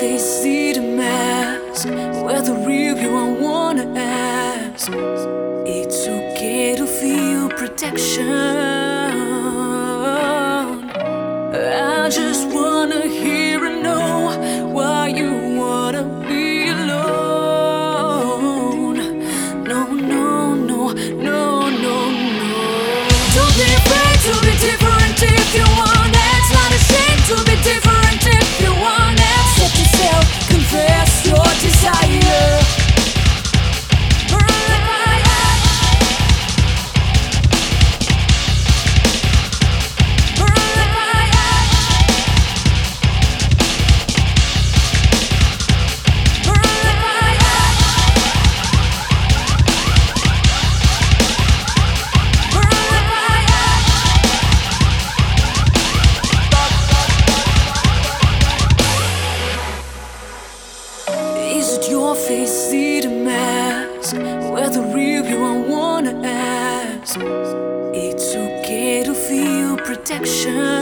They easy to mask where the real you I wanna ask. It's okay to feel protection. I just wanna hear and know why you wanna be alone. No, no, no, no. Your face, see the mask? Whether real you I wanna ask. It's okay to feel protection.